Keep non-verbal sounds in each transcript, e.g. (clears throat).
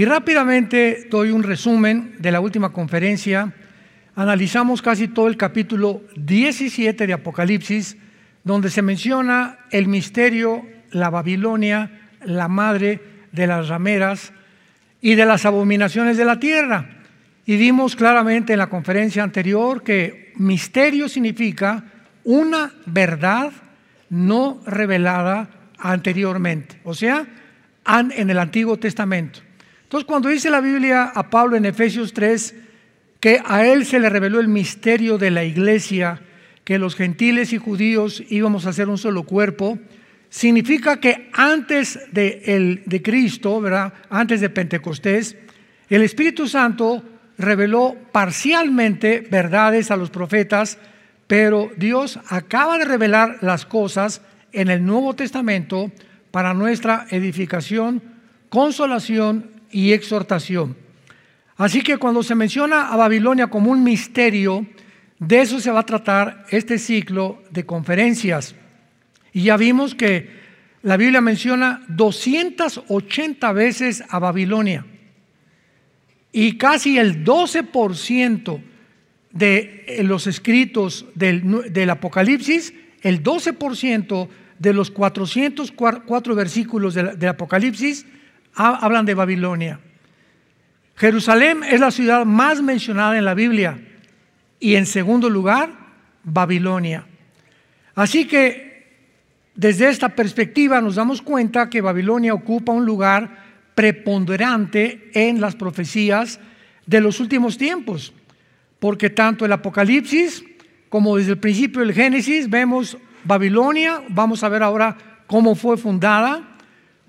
Y rápidamente doy un resumen de la última conferencia. Analizamos casi todo el capítulo 17 de Apocalipsis, donde se menciona el misterio, la Babilonia, la madre de las rameras y de las abominaciones de la tierra. Y vimos claramente en la conferencia anterior que misterio significa una verdad no revelada anteriormente, o sea, en el Antiguo Testamento. Entonces, cuando dice la Biblia a Pablo en Efesios 3 que a él se le reveló el misterio de la iglesia, que los gentiles y judíos íbamos a ser un solo cuerpo, significa que antes de, el, de Cristo, ¿verdad? antes de Pentecostés, el Espíritu Santo reveló parcialmente verdades a los profetas, pero Dios acaba de revelar las cosas en el Nuevo Testamento para nuestra edificación, consolación y exhortación. Así que cuando se menciona a Babilonia como un misterio, de eso se va a tratar este ciclo de conferencias. Y ya vimos que la Biblia menciona 280 veces a Babilonia. Y casi el 12% de los escritos del, Apocalipsis, el 12% de los 404 versículos del Apocalipsis hablan de Babilonia. Jerusalén es la ciudad más mencionada en la Biblia y en segundo lugar, Babilonia. Así que desde esta perspectiva nos damos cuenta que Babilonia ocupa un lugar preponderante en las profecías de los últimos tiempos, porque tanto el Apocalipsis como desde el principio del Génesis vemos Babilonia, vamos a ver ahora cómo fue fundada,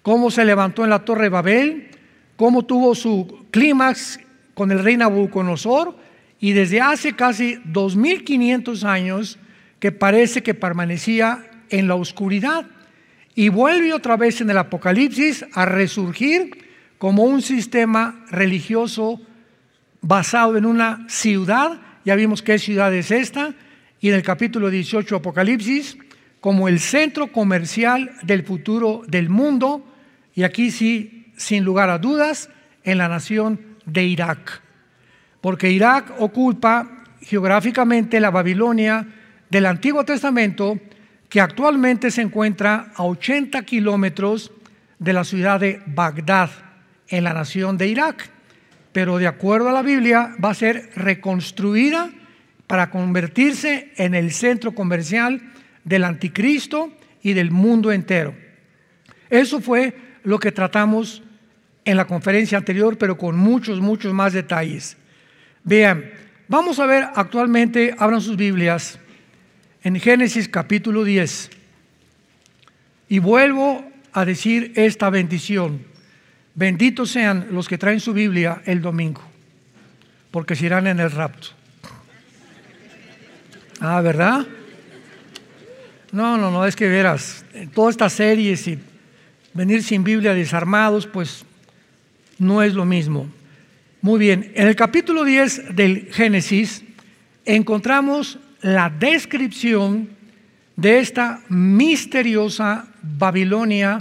cómo se levantó en la torre de Babel, cómo tuvo su clímax con el rey Nabucodonosor y desde hace casi 2500 años que parece que permanecía en la oscuridad y vuelve otra vez en el Apocalipsis a resurgir como un sistema religioso basado en una ciudad, ya vimos qué ciudad es esta, y en el capítulo 18 Apocalipsis, como el centro comercial del futuro del mundo, y aquí sí, sin lugar a dudas, en la nación de Irak. Porque Irak ocupa geográficamente la Babilonia del Antiguo Testamento, que actualmente se encuentra a 80 kilómetros de la ciudad de Bagdad, en la nación de Irak. Pero de acuerdo a la Biblia, va a ser reconstruida para convertirse en el centro comercial del anticristo y del mundo entero. Eso fue lo que tratamos en la conferencia anterior, pero con muchos, muchos más detalles. Vean, vamos a ver actualmente, abran sus Biblias, en Génesis capítulo 10. Y vuelvo a decir esta bendición. Benditos sean los que traen su Biblia el domingo, porque se irán en el rapto. Ah, ¿verdad? No, no, no, es que verás, todas estas series y venir sin Biblia desarmados, pues no es lo mismo. Muy bien, en el capítulo 10 del Génesis encontramos la descripción de esta misteriosa Babilonia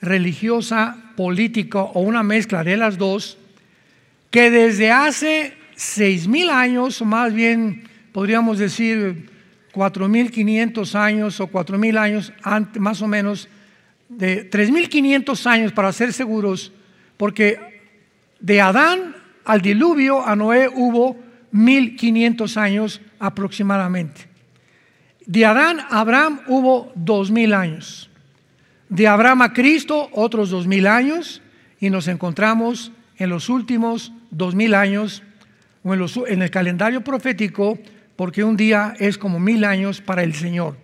religiosa, política o una mezcla de las dos, que desde hace seis mil años, más bien podríamos decir cuatro mil quinientos años o cuatro mil años, más o menos, de 3.500 años para ser seguros, porque de Adán al diluvio a Noé hubo 1.500 años aproximadamente. De Adán a Abraham hubo 2.000 años. De Abraham a Cristo otros 2.000 años y nos encontramos en los últimos 2.000 años o en, en el calendario profético porque un día es como mil años para el Señor.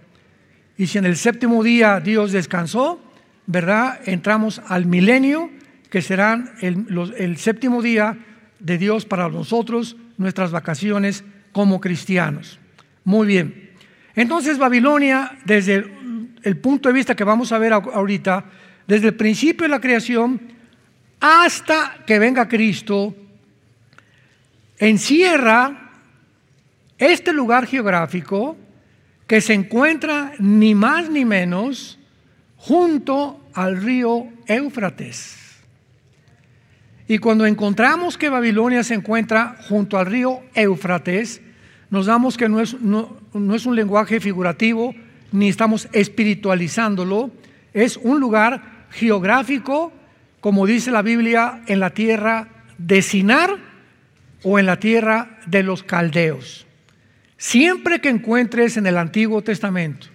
Y si en el séptimo día Dios descansó, ¿verdad? Entramos al milenio, que será el, séptimo día de Dios para nosotros, nuestras vacaciones como cristianos. Muy bien. Entonces Babilonia, desde el, el punto de vista que vamos a ver ahorita, desde el principio de la creación hasta que venga Cristo, encierra este lugar geográfico que se encuentra ni más ni menos junto al río Éufrates. Y cuando encontramos que Babilonia se encuentra junto al río Éufrates, nos damos que no es, no, es un lenguaje figurativo, ni estamos espiritualizándolo, es un lugar geográfico, como dice la Biblia, en la tierra de Sinar o en la tierra de los caldeos. Siempre que encuentres en el Antiguo Testamento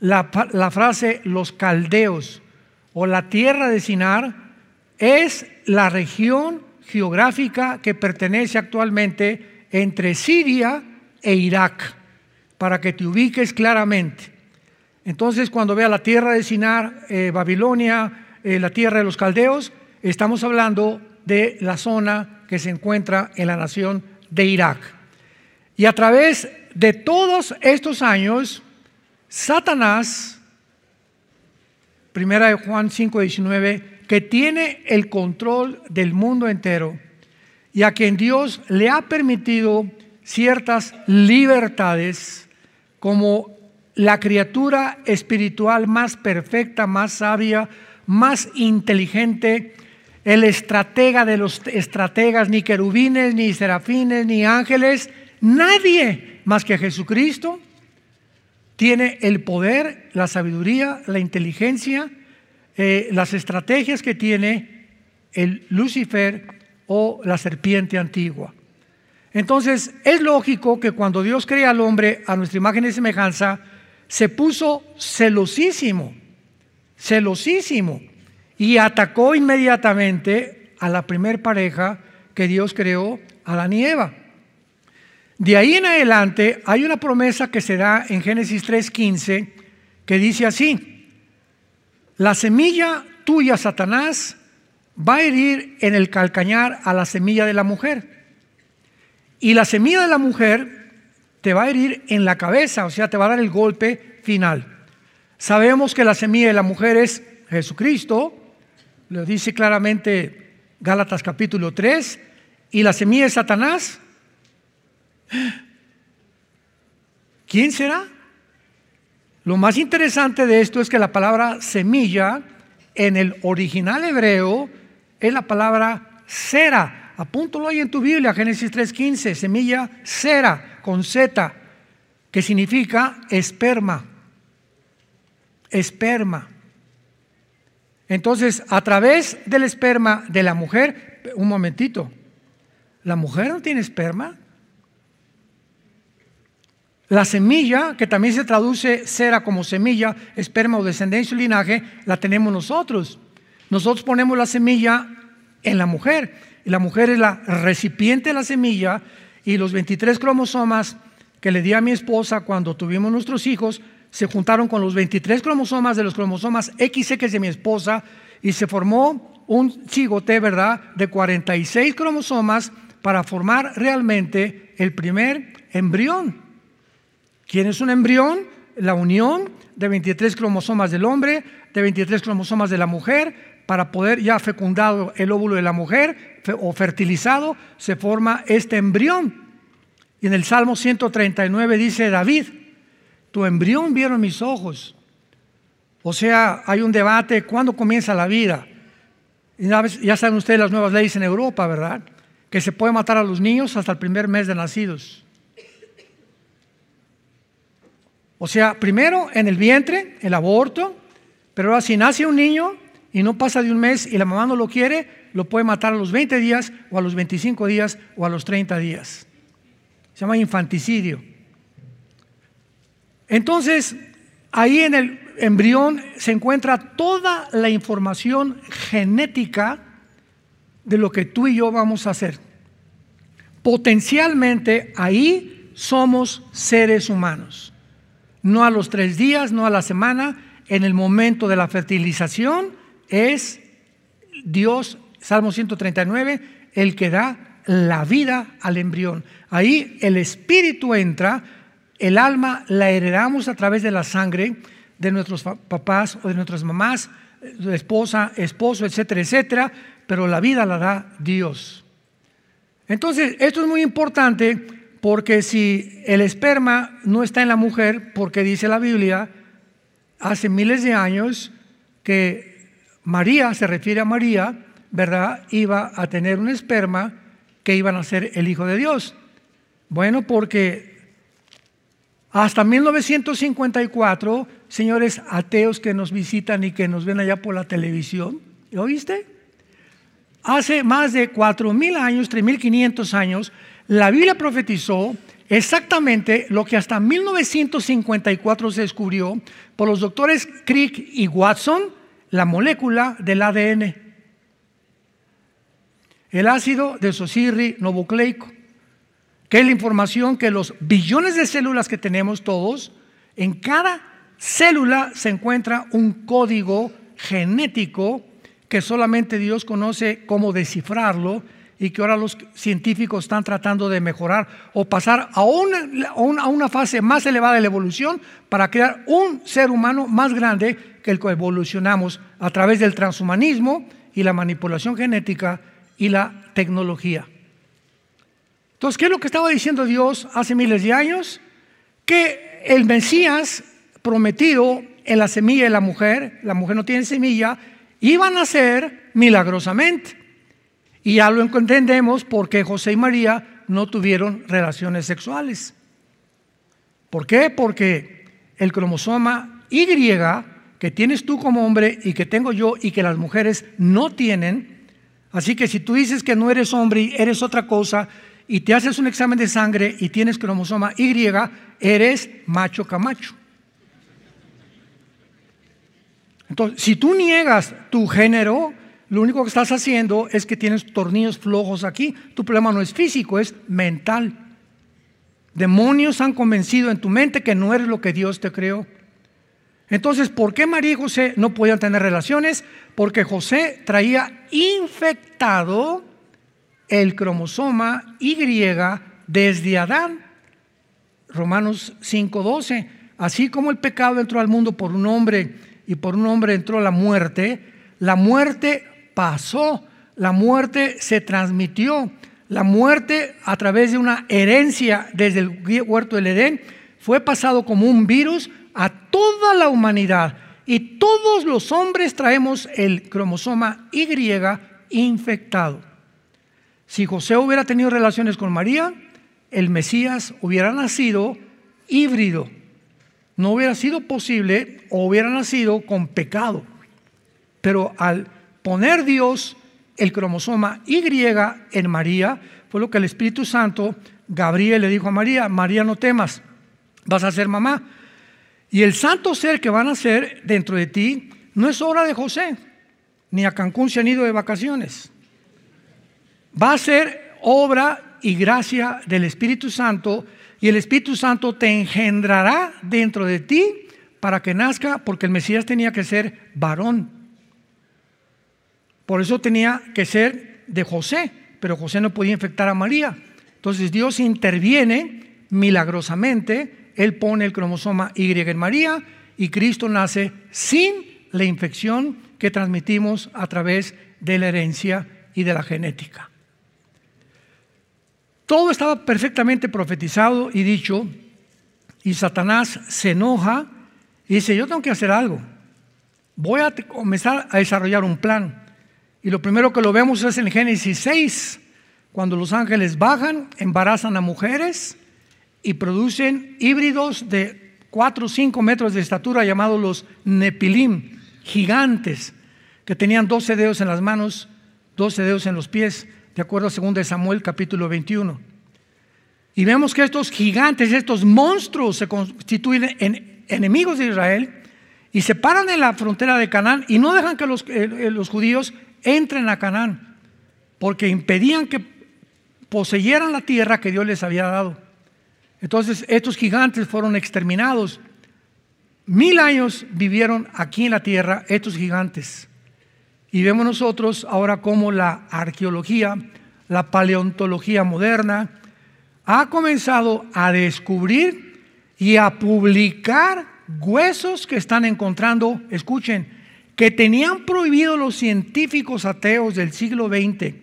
la, frase los caldeos o la tierra de Sinar, es la región geográfica que pertenece actualmente entre Siria e Irak, para que te ubiques claramente. Entonces, cuando vea la tierra de Sinar, eh, Babilonia, eh, la tierra de los caldeos, estamos hablando de la zona que se encuentra en la nación de Irak. Y a través de todos estos años, Satanás, primera de Juan 5, 19, que tiene el control del mundo entero y a quien Dios le ha permitido ciertas libertades como la criatura espiritual más perfecta, más sabia, más inteligente, el estratega de los estrategas, ni querubines, ni serafines, ni ángeles, nadie más que Jesucristo tiene el poder, la sabiduría, la inteligencia eh, las estrategias que tiene el Lucifer o la serpiente antigua. Entonces, es lógico que cuando Dios crea al hombre a nuestra imagen y semejanza, se puso celosísimo, celosísimo, y atacó inmediatamente a la primer pareja que Dios creó, Adán y Eva. De ahí en adelante hay una promesa que se da en Génesis 3.15 que dice así, la semilla tuya, Satanás, va a herir en el calcañar a la semilla de la mujer. Y la semilla de la mujer te va a herir en la cabeza, o sea, te va a dar el golpe final. Sabemos que la semilla de la mujer es Jesucristo, lo dice claramente Gálatas capítulo 3, y la semilla de Satanás, ¿quién será? Lo más interesante de esto es que la palabra semilla en el original hebreo es la palabra cera. Apúntalo ahí en tu Biblia, Génesis 3:15, semilla cera con Z, que significa esperma. Esperma. Entonces, a través del esperma de la mujer, un momentito, ¿la mujer no tiene esperma? La semilla, que también se traduce cera como semilla, esperma o descendencia y linaje, la tenemos nosotros. Nosotros ponemos la semilla en la mujer. Y la mujer es la recipiente de la semilla y los 23 cromosomas que le di a mi esposa cuando tuvimos nuestros hijos se juntaron con los 23 cromosomas de los cromosomas XX de mi esposa y se formó un cigote, ¿verdad?, de 46 cromosomas para formar realmente el primer embrión. ¿Quién es un embrión? La unión de 23 cromosomas del hombre, de 23 cromosomas de la mujer, para poder ya fecundado el óvulo de la mujer o fertilizado, se forma este embrión. Y en el Salmo 139 dice David, tu embrión vieron mis ojos. O sea, hay un debate, ¿cuándo comienza la vida? Ya saben ustedes las nuevas leyes en Europa, ¿verdad? Que se puede matar a los niños hasta el primer mes de nacidos. O sea, primero en el vientre, el aborto, pero ahora si nace un niño y no pasa de un mes y la mamá no lo quiere, lo puede matar a los 20 días o a los 25 días o a los 30 días. Se llama infanticidio. Entonces, ahí en el embrión se encuentra toda la información genética de lo que tú y yo vamos a hacer. Potencialmente ahí somos seres humanos no a los tres días, no a la semana, en el momento de la fertilización es Dios, Salmo 139, el que da la vida al embrión. Ahí el espíritu entra, el alma la heredamos a través de la sangre de nuestros papás o de nuestras mamás, esposa, esposo, etcétera, etcétera, pero la vida la da Dios. Entonces, esto es muy importante porque si el esperma no está en la mujer, porque dice la Biblia, hace miles de años que María, se refiere a María, ¿verdad? Iba a tener un esperma que iban a ser el Hijo de Dios. Bueno, porque hasta 1954, señores ateos que nos visitan y que nos ven allá por la televisión, ¿oíste? Hace más de 4.000 años, 3.500 años, la Biblia profetizó exactamente lo que hasta 1954 se descubrió por los doctores Crick y Watson, la molécula del ADN. El ácido desoxirribonucleico, que es la información que los billones de células que tenemos todos, en cada célula se encuentra un código genético que solamente Dios conoce cómo descifrarlo y que ahora los científicos están tratando de mejorar o pasar a una, a una, fase más elevada de la evolución para crear un ser humano más grande que el que evolucionamos a través del transhumanismo y la manipulación genética y la tecnología. Entonces, ¿qué es lo que estaba diciendo Dios hace miles de años? Que el Mesías prometido en la semilla de la mujer, la mujer no tiene semilla, iba a nacer milagrosamente. Y ya lo entendemos porque José y María no tuvieron relaciones sexuales. ¿Por qué? Porque el cromosoma Y que tienes tú como hombre y que tengo yo y que las mujeres no tienen, así que si tú dices que no eres hombre y eres otra cosa y te haces un examen de sangre y tienes cromosoma Y, eres macho camacho. Entonces, si tú niegas tu género, lo único que estás haciendo es que tienes tornillos flojos aquí. Tu problema no es físico, es mental. Demonios han convencido en tu mente que no eres lo que Dios te creó. Entonces, ¿por qué María y José no podían tener relaciones? Porque José traía infectado el cromosoma Y desde Adán. Romanos 5:12. Así como el pecado entró al mundo por un hombre y por un hombre entró la muerte, la muerte pasó, la muerte se transmitió, la muerte a través de una herencia desde el huerto del Edén fue pasado como un virus a toda la humanidad y todos los hombres traemos el cromosoma Y infectado. Si José hubiera tenido relaciones con María, el Mesías hubiera nacido híbrido. No hubiera sido posible o hubiera nacido con pecado. Pero al poner Dios el cromosoma Y en María, fue lo que el Espíritu Santo, Gabriel le dijo a María, María no temas, vas a ser mamá. Y el santo ser que van a ser dentro de ti no es obra de José, ni a Cancún se han ido de vacaciones. Va a ser obra y gracia del Espíritu Santo y el Espíritu Santo te engendrará dentro de ti para que nazca, porque el Mesías tenía que ser varón. Por eso tenía que ser de José, pero José no podía infectar a María. Entonces Dios interviene milagrosamente, Él pone el cromosoma Y en María y Cristo nace sin la infección que transmitimos a través de la herencia y de la genética. Todo estaba perfectamente profetizado y dicho, y Satanás se enoja y dice, yo tengo que hacer algo. Voy a comenzar a desarrollar un plan. Y lo primero que lo vemos es en Génesis 6, cuando los ángeles bajan, embarazan a mujeres y producen híbridos de 4 o 5 metros de estatura llamados los Nepilim, gigantes, que tenían 12 dedos en las manos, 12 dedos en los pies, de acuerdo a 2 Samuel capítulo 21. Y vemos que estos gigantes, estos monstruos se constituyen en enemigos de Israel y se paran en la frontera de Canaán y no dejan que los, eh, eh, los judíos entren a Canaán, porque impedían que poseyeran la tierra que Dios les había dado. Entonces estos gigantes fueron exterminados. Mil años vivieron aquí en la tierra estos gigantes. Y vemos nosotros ahora cómo la arqueología, la paleontología moderna, ha comenzado a descubrir y a publicar huesos que están encontrando, escuchen, que tenían prohibido los científicos ateos del siglo XX,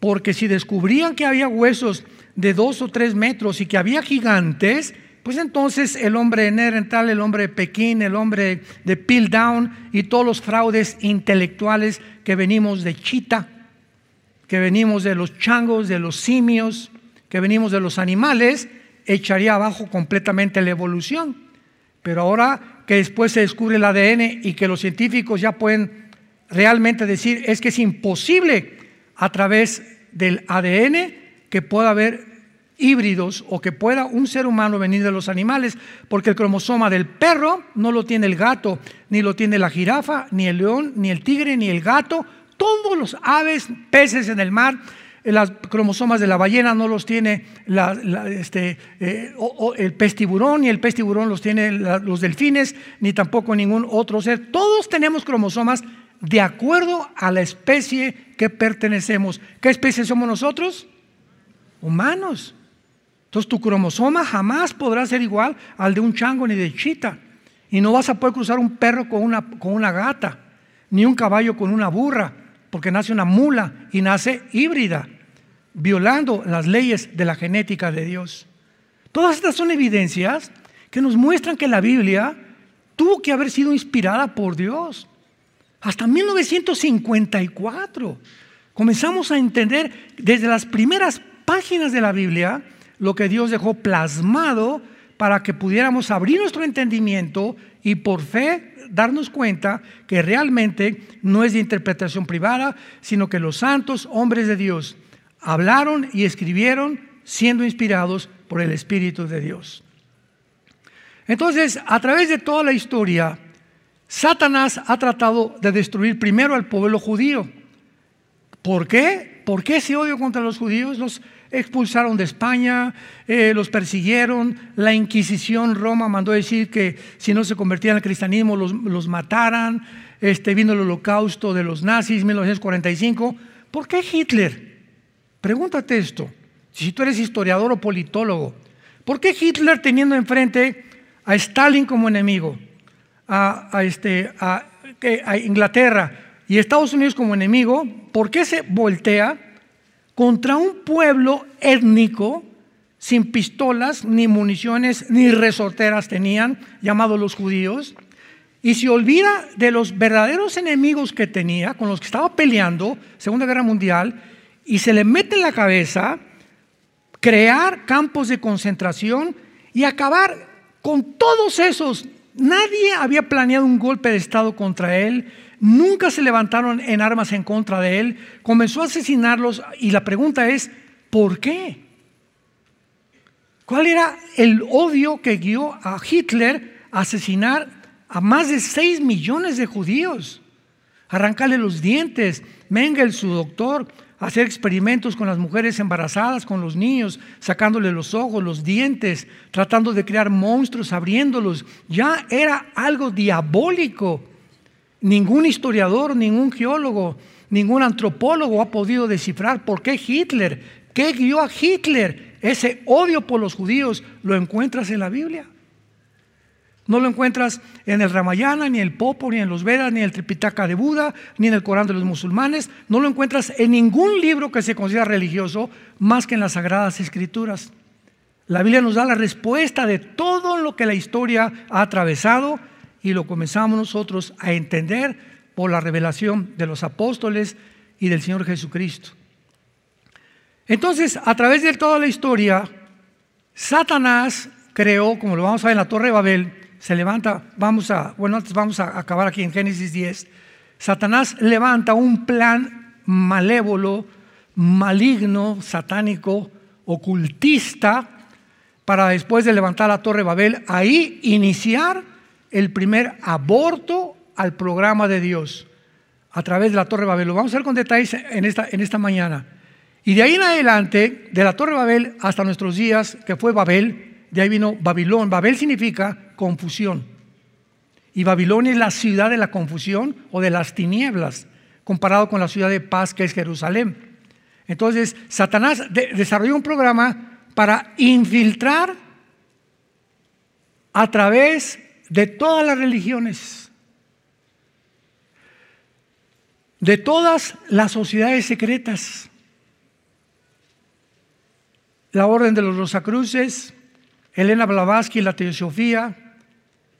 porque si descubrían que había huesos de dos o tres metros y que había gigantes, pues entonces el hombre de Nerental, el hombre de Pekín, el hombre de Piltdown y todos los fraudes intelectuales que venimos de Chita, que venimos de los changos, de los simios, que venimos de los animales, echaría abajo completamente la evolución. Pero ahora que después se descubre el ADN y que los científicos ya pueden realmente decir es que es imposible a través del ADN que pueda haber híbridos o que pueda un ser humano venir de los animales, porque el cromosoma del perro no lo tiene el gato, ni lo tiene la jirafa, ni el león, ni el tigre, ni el gato. Todos los aves, peces en el mar, eh, las cromosomas de la ballena no los tiene este, eh, el pez tiburón, ni el pez tiburón los tiene los delfines, ni tampoco ningún otro ser. Todos tenemos cromosomas de acuerdo a la especie que pertenecemos. ¿Qué especie somos nosotros? Humanos. Entonces tu cromosoma jamás podrá ser igual al de un chango ni de chita. Y no vas a poder cruzar un perro con una, con una gata, ni un caballo con una burra, porque nace una mula y nace híbrida, violando las leyes de la genética de Dios. Todas estas son evidencias que nos muestran que la Biblia tuvo que haber sido inspirada por Dios. Hasta 1954 comenzamos a entender desde las primeras páginas de la Biblia lo que Dios dejó plasmado para que pudiéramos abrir nuestro entendimiento y por fe darnos cuenta que realmente no es de interpretación privada, sino que los santos hombres de Dios hablaron y escribieron siendo inspirados por el Espíritu de Dios. Entonces, a través de toda la historia, Satanás ha tratado de destruir primero al pueblo judío. ¿Por qué? ¿Por qué ese odio contra los judíos? Los, expulsaron de España, eh, los persiguieron, la Inquisición Roma mandó decir que si no se convertían al cristianismo los, mataran, este, vino el holocausto de los nazis 1945. ¿Por qué Hitler? Pregúntate esto, si tú eres historiador o politólogo, ¿por qué Hitler teniendo enfrente a Stalin como enemigo, a, este, a Inglaterra y Estados Unidos como enemigo, ¿por qué se voltea? contra un pueblo étnico sin pistolas, ni municiones, ni resorteras tenían, llamados los judíos, y se olvida de los verdaderos enemigos que tenía, con los que estaba peleando, Segunda Guerra Mundial, y se le mete en la cabeza crear campos de concentración y acabar con todos esos. Nadie había planeado un golpe de Estado contra él, nunca se levantaron en armas en contra de él, comenzó a asesinarlos y la pregunta es, ¿por qué? ¿Cuál era el odio que guió a Hitler a asesinar a más de 6 millones de judíos? Arrancarle los dientes, Mengel, su doctor, hacer experimentos con las mujeres embarazadas, con los niños, sacándole los ojos, los dientes, tratando de crear monstruos, abriéndolos. Ya era algo diabólico. Ningún historiador, ningún geólogo, ningún antropólogo ha podido descifrar por qué Hitler, qué guió a Hitler. Ese odio por los judíos lo encuentras en la Biblia. No lo encuentras en el Ramayana, ni en el Popo, ni en los Vedas, ni en el Tripitaka de Buda, ni en el Corán de los musulmanes. No lo encuentras en ningún libro que se considera religioso más que en las Sagradas Escrituras. La Biblia nos da la respuesta de todo lo que la historia ha atravesado y lo comenzamos nosotros a entender por la revelación de los apóstoles y del Señor Jesucristo. Entonces, a través de toda la historia, Satanás creó, como lo vamos a ver en la Torre de Babel, se levanta, vamos a, bueno, antes vamos a acabar aquí en Génesis 10, Satanás levanta un plan malévolo, maligno, satánico, ocultista, para después de levantar la Torre Babel, ahí iniciar el primer aborto al programa de Dios a través de la Torre Babel. Lo vamos a ver con detalles en esta, en esta mañana. Y de ahí en adelante, de la Torre Babel hasta nuestros días, que fue Babel, de ahí vino Babilón. Babel significa confusión. Y Babilonia es la ciudad de la confusión o de las tinieblas, comparado con la ciudad de paz que es Jerusalén. Entonces, Satanás desarrolló un programa para infiltrar a través de todas las religiones, de todas las sociedades secretas, la orden de los Rosacruces, Elena Blavatsky, la teosofía,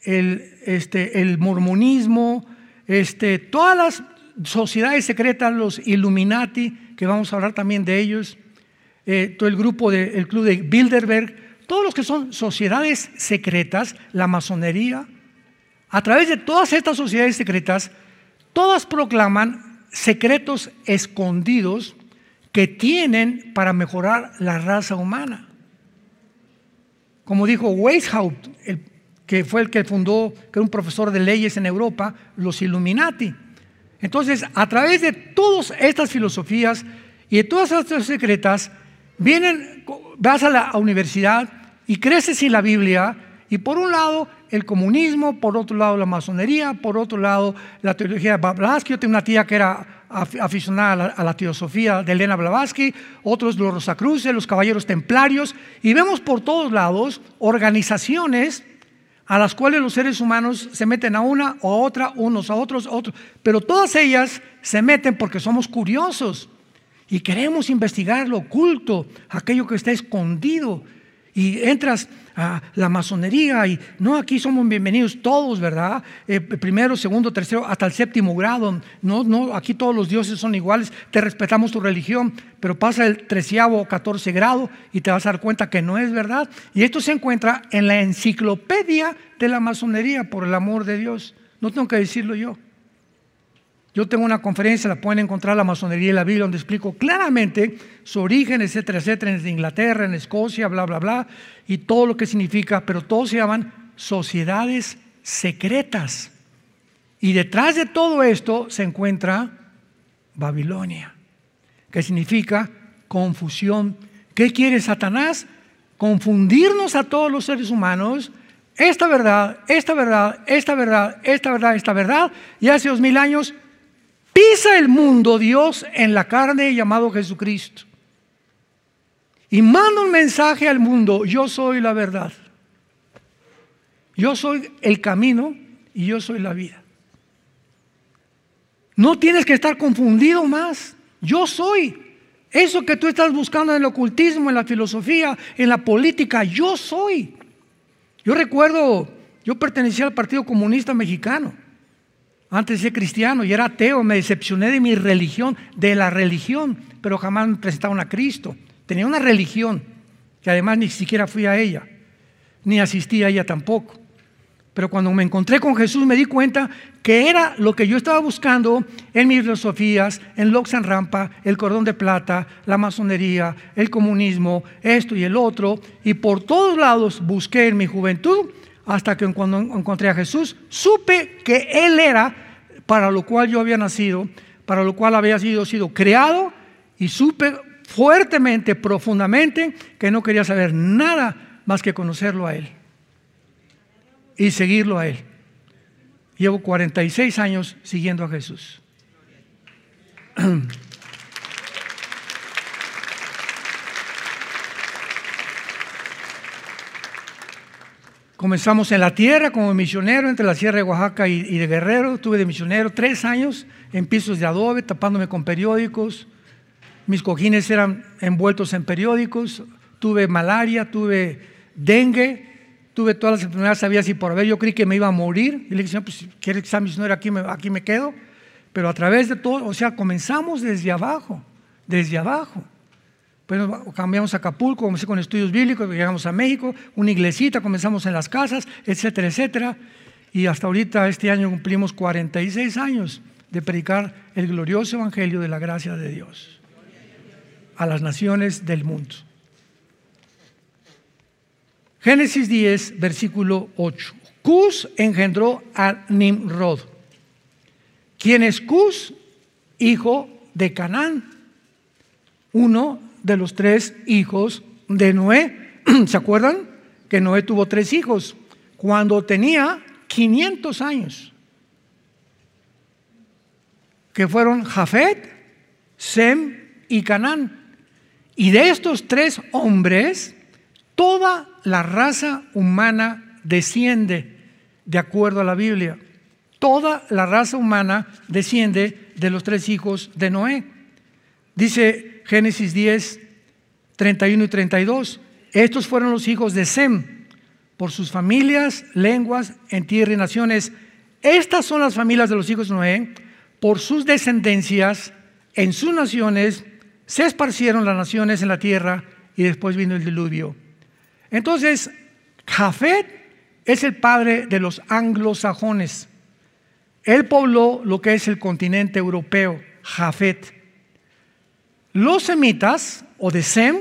el, este, el mormonismo, este, todas las sociedades secretas, los Illuminati, que vamos a hablar también de ellos, eh, todo el grupo del club de Bilderberg, todos los que son sociedades secretas, la masonería, a través de todas estas sociedades secretas, todas proclaman secretos escondidos que tienen para mejorar la raza humana. Como dijo Weishaupt, que fue el que fundó, que era un profesor de leyes en Europa, los Illuminati. Entonces, a través de todas estas filosofías y de todas estas secretas, vienen, vas a la universidad y creces sin la Biblia, y por un lado el comunismo, por otro lado la masonería, por otro lado la teología de Blavatsky. Yo tengo una tía que era aficionada a la, teosofía de Elena Blavatsky, otros los Rosacruces, los Caballeros Templarios, y vemos por todos lados organizaciones a las cuales los seres humanos se meten a una o a otra, unos a otros, otros, pero todas ellas se meten porque somos curiosos y queremos investigar lo oculto, aquello que está escondido. Y entras la masonería y no, aquí somos bienvenidos todos, ¿verdad? Eh, primero, segundo, tercero, hasta el séptimo grado. No, no, aquí todos los dioses son iguales, te respetamos tu religión, pero pasa el treceavo o catorce grado y te vas a dar cuenta que no es verdad. Y esto se encuentra en la enciclopedia de la masonería, por el amor de Dios. No tengo que decirlo yo. Yo tengo una conferencia, la pueden encontrar la masonería y la Biblia, donde explico claramente su origen, etcétera, etcétera, en Inglaterra, en Escocia, bla, bla, bla, y todo lo que significa, pero todos se llaman sociedades secretas. Y detrás de todo esto se encuentra Babilonia, que significa confusión. ¿Qué quiere Satanás? Confundirnos a todos los seres humanos. Esta verdad, esta verdad, esta verdad, esta verdad, esta verdad, y hace dos mil años pisa el mundo Dios en la carne llamado Jesucristo. Y manda un mensaje al mundo, yo soy la verdad. Yo soy el camino y yo soy la vida. No tienes que estar confundido más. Yo soy. Eso que tú estás buscando en el ocultismo, en la filosofía, en la política, yo soy. Yo recuerdo, yo pertenecía al Partido Comunista Mexicano antes de ser cristiano y era ateo, me decepcioné de mi religión, de la religión, pero jamás me presentaron a Cristo. Tenía una religión que además ni siquiera fui a ella, ni asistí a ella tampoco. Pero cuando me encontré con Jesús me di cuenta que era lo que yo estaba buscando en mis filosofías, en Loxan Rampa, el cordón de plata, la masonería, el comunismo, esto y el otro. Y por todos lados busqué en mi juventud hasta que cuando encontré a Jesús, supe que Él era para lo cual yo había nacido, para lo cual había sido, sido creado, y supe fuertemente, profundamente, que no quería saber nada más que conocerlo a Él y seguirlo a Él. Llevo 46 años siguiendo a Jesús. (clears throat) Comenzamos en la tierra como misionero entre la Sierra de Oaxaca y, de Guerrero. Estuve de misionero tres años en pisos de adobe, tapándome con periódicos. Mis cojines eran envueltos en periódicos. Tuve malaria, tuve dengue, tuve todas las enfermedades, sabía si por haber. Yo creí que me iba a morir. Y le dije, pues si quieres que sea misionero, aquí me, aquí me quedo. Pero a través de todo, o sea, comenzamos desde abajo, desde abajo. Pues cambiamos a Acapulco, comencé con estudios bíblicos, llegamos a México, una iglesita, comenzamos en las casas, etcétera, etcétera. Y hasta ahorita, este año, cumplimos 46 años de predicar el glorioso evangelio de la gracia de Dios a las naciones del mundo. Génesis 10, versículo 8. Cus engendró a Nimrod. ¿Quién es Cus? Hijo de Canaán. Uno de los tres hijos de Noé. (clears throat) ¿Se acuerdan? Que Noé tuvo tres hijos cuando tenía 500 años, que fueron Jafet, Sem y Canaán. Y de estos tres hombres, toda la raza humana desciende de acuerdo a la Biblia. Toda la raza humana desciende de los tres hijos de Noé. Dice Génesis 10, 31 y 32. Estos fueron los hijos de Sem por sus familias, lenguas, en tierra y naciones. Estas son las familias de los hijos de Noé, por sus descendencias, en sus naciones, se esparcieron las naciones en la tierra y después vino el diluvio. Entonces, Jafet es el padre de los anglosajones. Él pobló lo que es el continente europeo, Jafet. Los semitas, o de Sem,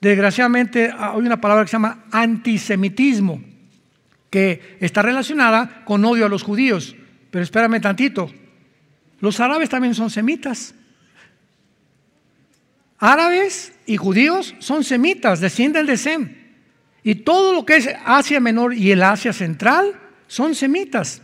desgraciadamente hay una palabra que se llama antisemitismo, que está relacionada con odio a los judíos. Pero espérame tantito, los árabes también son semitas. Árabes y judíos son semitas, descienden de Sem. Y todo lo que es Asia Menor y el Asia Central son semitas.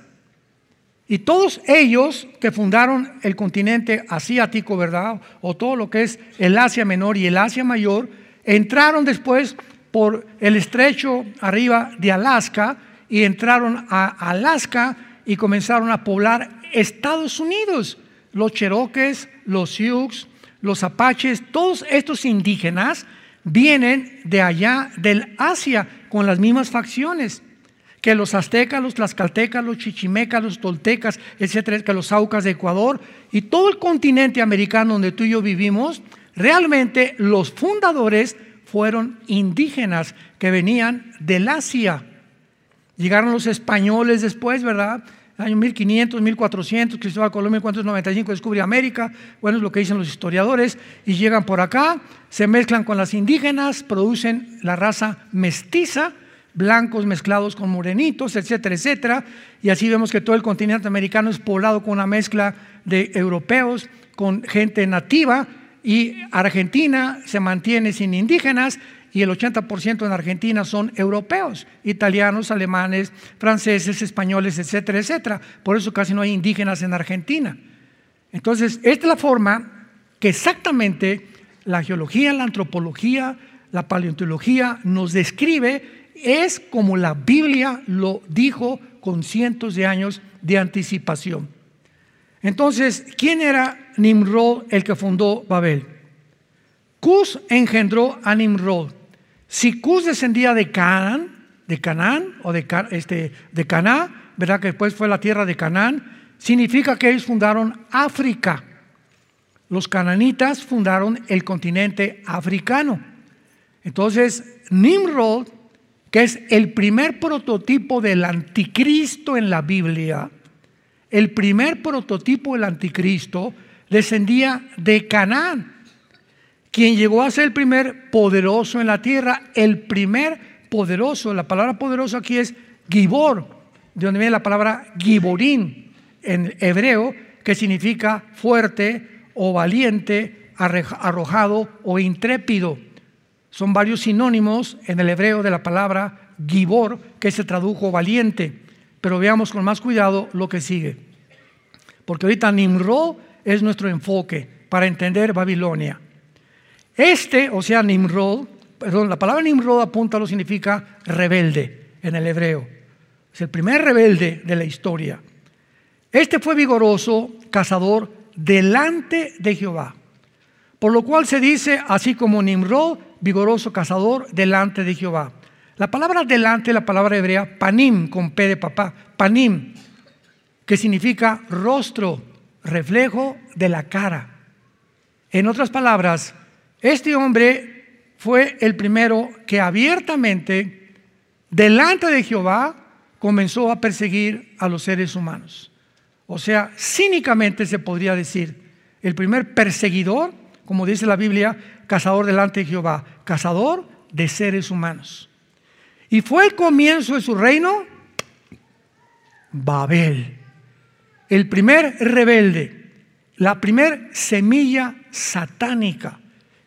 Y todos ellos que fundaron el continente asiático, ¿verdad? O todo lo que es el Asia Menor y el Asia Mayor, entraron después por el estrecho arriba de Alaska y entraron a Alaska y comenzaron a poblar Estados Unidos. Los Cherokees, los Sioux, los Apaches, todos estos indígenas vienen de allá del Asia con las mismas facciones que los aztecas, los tlaxcaltecas, los chichimecas, los toltecas, etcétera, que los aucas de Ecuador y todo el continente americano donde tú y yo vivimos, realmente los fundadores fueron indígenas que venían del Asia. Llegaron los españoles después, ¿verdad? Año 1500, 1400, Cristóbal Colón 1495 descubre América, bueno, es lo que dicen los historiadores, y llegan por acá, se mezclan con las indígenas, producen la raza mestiza, blancos mezclados con morenitos, etcétera, etcétera. Y así vemos que todo el continente americano es poblado con una mezcla de europeos, con gente nativa, y Argentina se mantiene sin indígenas y el 80% en Argentina son europeos, italianos, alemanes, franceses, españoles, etcétera, etcétera. Por eso casi no hay indígenas en Argentina. Entonces, esta es la forma que exactamente la geología, la antropología, la paleontología nos describe es como la Biblia lo dijo con cientos de años de anticipación. Entonces, ¿quién era Nimrod el que fundó Babel? Cus engendró a Nimrod. Si Cus descendía de Canaán, de Canaán o de, este, de Caná, ¿verdad? Que después fue la tierra de Canaán, significa que ellos fundaron África. Los cananitas fundaron el continente africano. Entonces, Nimrod que es el primer prototipo del anticristo en la Biblia, el primer prototipo del anticristo descendía de Canaán, quien llegó a ser el primer poderoso en la tierra, el primer poderoso. La palabra poderoso aquí es Gibor, de donde viene la palabra Giborín en hebreo, que significa fuerte o valiente, arrojado o intrépido. Son varios sinónimos en el hebreo de la palabra Gibor, que se tradujo valiente. Pero veamos con más cuidado lo que sigue. Porque ahorita Nimrod es nuestro enfoque para entender Babilonia. Este, o sea, Nimrod, perdón, la palabra Nimrod apunta lo significa rebelde en el hebreo. Es el primer rebelde de la historia. Este fue vigoroso, cazador delante de Jehová. Por lo cual se dice, así como Nimrod, vigoroso cazador delante de Jehová. La palabra delante, la palabra hebrea, panim, con P de papá, panim, que significa rostro, reflejo de la cara. En otras palabras, este hombre fue el primero que abiertamente, delante de Jehová, comenzó a perseguir a los seres humanos. O sea, cínicamente se podría decir, el primer perseguidor, como dice la Biblia, cazador delante de Jehová, cazador de seres humanos. Y fue el comienzo de su reino Babel, el primer rebelde, la primer semilla satánica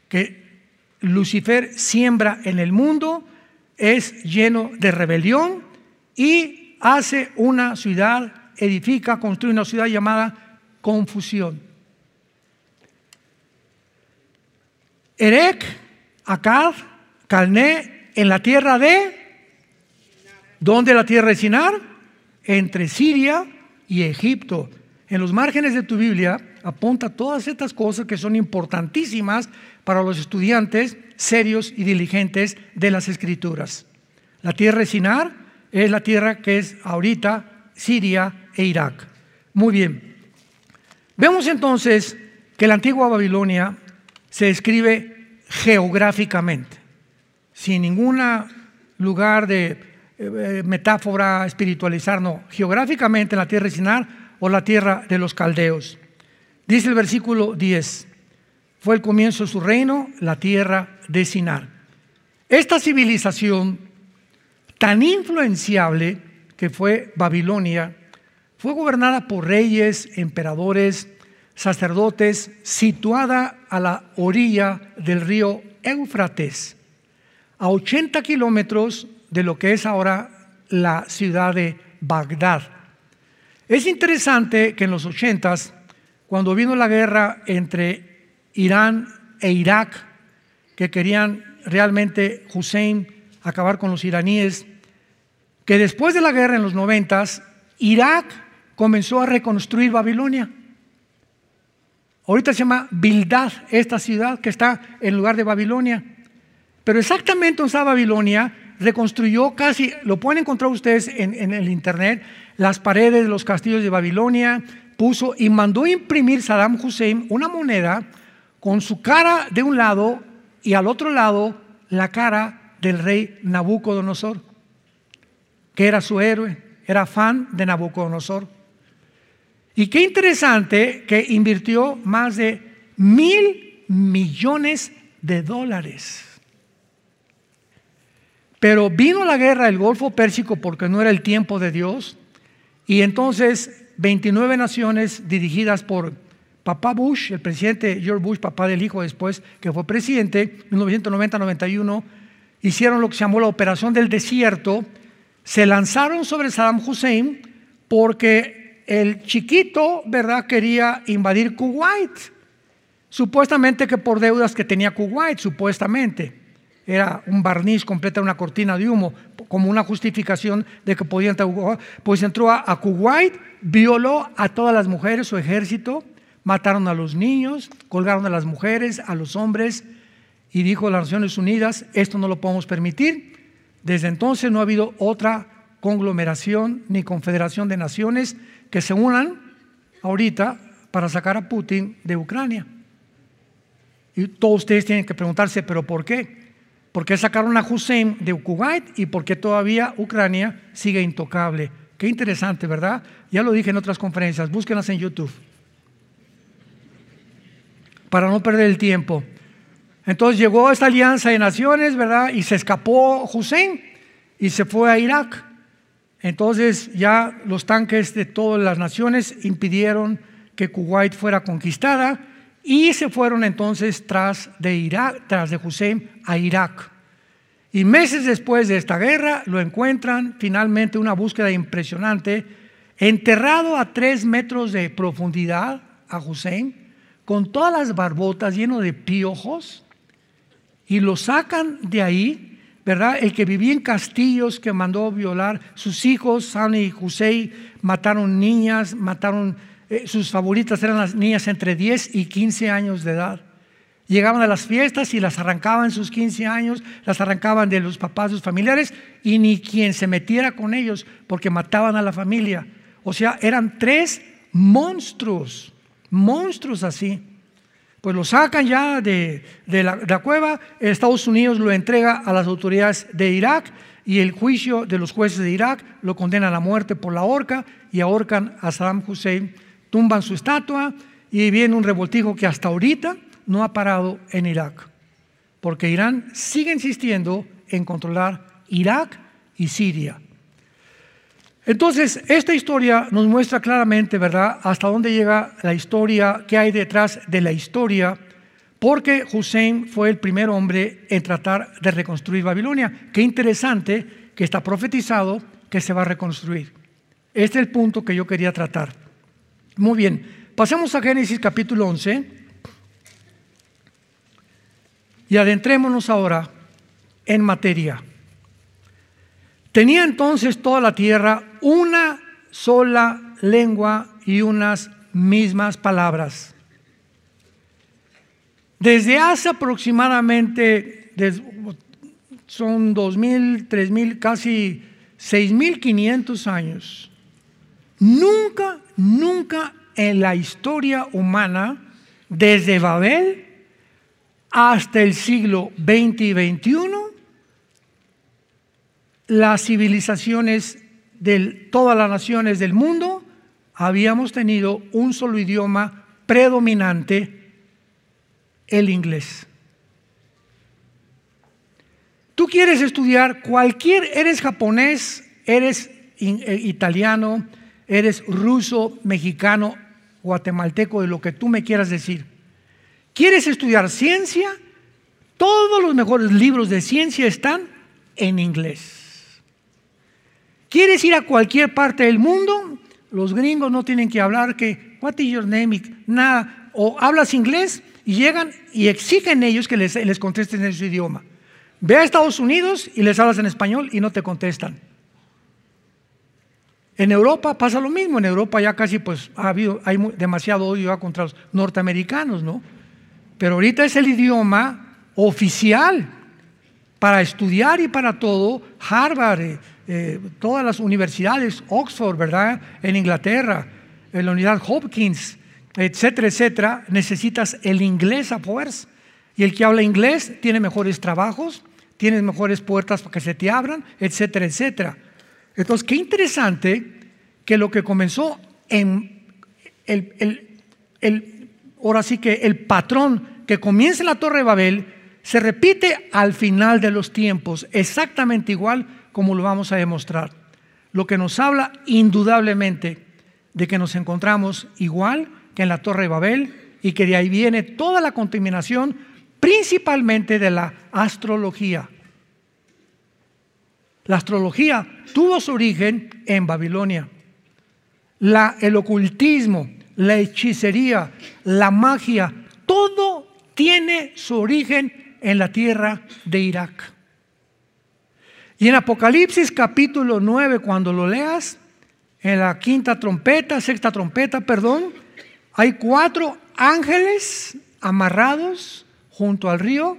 que Lucifer siembra en el mundo, es lleno de rebelión y hace una ciudad, edifica, construye una ciudad llamada confusión. Erec, Acad, Calné, en la tierra de... ¿Dónde la tierra de Sinar? Entre Siria y Egipto. En los márgenes de tu Biblia apunta todas estas cosas que son importantísimas para los estudiantes serios y diligentes de las escrituras. La tierra de Sinar es la tierra que es ahorita Siria e Irak. Muy bien. Vemos entonces que la antigua Babilonia se describe geográficamente, sin ningún lugar de eh, eh, metáfora espiritualizar, no, geográficamente la tierra de Sinar o la tierra de los caldeos. Dice el versículo 10, fue el comienzo de su reino, la tierra de Sinar. Esta civilización tan influenciable que fue Babilonia, fue gobernada por reyes, emperadores, sacerdotes, situada a la orilla del río Éufrates, a 80 kilómetros de lo que es ahora la ciudad de Bagdad. Es interesante que en los 80 cuando vino la guerra entre Irán e Irak, que querían realmente Hussein acabar con los iraníes, que después de la guerra en los 90 Irak comenzó a reconstruir Babilonia. Ahorita se llama Bildad, esta ciudad que está en lugar de Babilonia. Pero exactamente donde está Babilonia, reconstruyó casi, lo pueden encontrar ustedes en, en, el internet, las paredes de los castillos de Babilonia, puso y mandó imprimir Saddam Hussein una moneda con su cara de un lado y al otro lado la cara del rey Nabucodonosor, que era su héroe, era fan de Nabucodonosor. Y qué interesante que invirtió más de mil millones de dólares. Pero vino la guerra del Golfo Pérsico porque no era el tiempo de Dios. Y entonces 29 naciones dirigidas por papá Bush, el presidente George Bush, papá del hijo después, que fue presidente, en 1990-91, hicieron lo que se llamó la Operación del Desierto. Se lanzaron sobre Saddam Hussein porque el chiquito, ¿verdad?, quería invadir Kuwait. Supuestamente que por deudas que tenía Kuwait, supuestamente. Era un barniz completa, una cortina de humo, como una justificación de que podía entrar. Pues entró a, a Kuwait, violó a todas las mujeres, su ejército, mataron a los niños, colgaron a las mujeres, a los hombres, y dijo a las Naciones Unidas, esto no lo podemos permitir. Desde entonces no ha habido otra conglomeración ni confederación de naciones que se unan ahorita para sacar a Putin de Ucrania. Y todos ustedes tienen que preguntarse, ¿pero por qué? ¿Por qué sacaron a Hussein de Kuwait y por qué todavía Ucrania sigue intocable? Qué interesante, ¿verdad? Ya lo dije en otras conferencias, búsquenlas en YouTube. Para no perder el tiempo. Entonces llegó esta alianza de naciones, ¿verdad? Y se escapó Hussein y se fue a Irak. Entonces ya los tanques de todas las naciones impidieron que Kuwait fuera conquistada y se fueron entonces tras de Irak, tras de Hussein a Irak. Y meses después de esta guerra lo encuentran finalmente una búsqueda impresionante, enterrado a tres metros de profundidad a Hussein, con todas las barbotas lleno de piojos, y lo sacan de ahí ¿verdad? El que vivía en castillos, que mandó violar sus hijos, Sani y Hussein, mataron niñas, mataron, eh, sus favoritas eran las niñas entre 10 y 15 años de edad. Llegaban a las fiestas y las arrancaban sus 15 años, las arrancaban de los papás, sus familiares, y ni quien se metiera con ellos, porque mataban a la familia. O sea, eran tres monstruos, monstruos así pues lo sacan ya de, la, cueva, Estados Unidos lo entrega a las autoridades de Irak y el juicio de los jueces de Irak lo condenan a muerte por la horca y ahorcan a Saddam Hussein, tumban su estatua y viene un revoltijo que hasta ahorita no ha parado en Irak, porque Irán sigue insistiendo en controlar Irak y Siria. Entonces, esta historia nos muestra claramente, ¿verdad?, hasta dónde llega la historia, qué hay detrás de la historia, porque Hussein fue el primer hombre en tratar de reconstruir Babilonia. Qué interesante que está profetizado que se va a reconstruir. Este es el punto que yo quería tratar. Muy bien, pasemos a Génesis capítulo 11 y adentrémonos ahora en materia. Tenía entonces toda la tierra una sola lengua y unas mismas palabras. Desde hace aproximadamente son 2.000, 3.000, casi 6.500 años. Nunca, nunca en la historia humana, desde Babel hasta el siglo XX y XXI, las civilizaciones de todas las naciones del mundo habíamos tenido un solo idioma predominante, el inglés. Tú quieres estudiar cualquier, eres japonés, eres eh, italiano, eres ruso, mexicano, guatemalteco, de lo que tú me quieras decir. ¿Quieres estudiar ciencia? Todos los mejores libros de ciencia están en inglés. ¿Quieres ir a cualquier parte del mundo? Los gringos no tienen que hablar que, what is your name? Nada. O hablas inglés y llegan y exigen ellos que les, les contesten en su idioma. Ve a Estados Unidos y les hablas en español y no te contestan. En Europa pasa lo mismo. En Europa ya casi pues ha habido, hay demasiado odio contra los norteamericanos, ¿no? Pero ahorita es el idioma oficial para estudiar y para todo. Harvard, eh, todas las universidades, Oxford, ¿verdad? En Inglaterra, en la unidad Hopkins, etcétera, etcétera, necesitas el inglés a fuerza. Y el que habla inglés tiene mejores trabajos, tiene mejores puertas para que se te abran, etcétera, etcétera. Entonces, qué interesante que lo que comenzó en el, el, ahora sí que el patrón que comienza en la Torre de Babel se repite al final de los tiempos, exactamente igual como lo vamos a demostrar. Lo que nos habla indudablemente de que nos encontramos igual que en la Torre de Babel y que de ahí viene toda la contaminación, principalmente de la astrología. La astrología tuvo su origen en Babilonia. El ocultismo, la hechicería, la magia, todo tiene su origen en la tierra de Irak. Y en Apocalipsis capítulo 9, cuando lo leas, en la quinta trompeta, sexta trompeta, perdón, hay cuatro ángeles amarrados junto al río